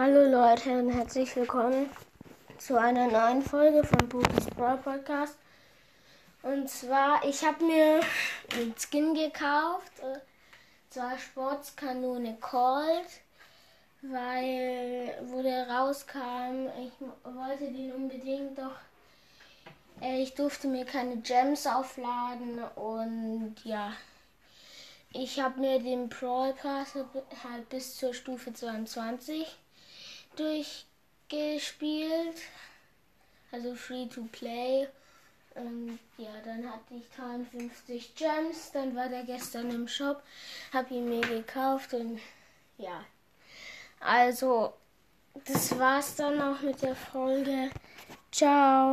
Hallo Leute und herzlich willkommen zu einer neuen Folge von Bookies Brawl Podcast. Und zwar, ich habe mir einen Skin gekauft, äh, zwar Sportskanone Cold, weil, wo der rauskam, ich wollte den unbedingt, doch äh, ich durfte mir keine Gems aufladen und ja. Ich habe mir den Brawl Pass halt bis zur Stufe 22 durchgespielt. Also free to play. Und ja, dann hatte ich 53 Gems. Dann war der gestern im Shop. Hab ihn mir gekauft und ja. Also, das war's dann auch mit der Folge. Ciao.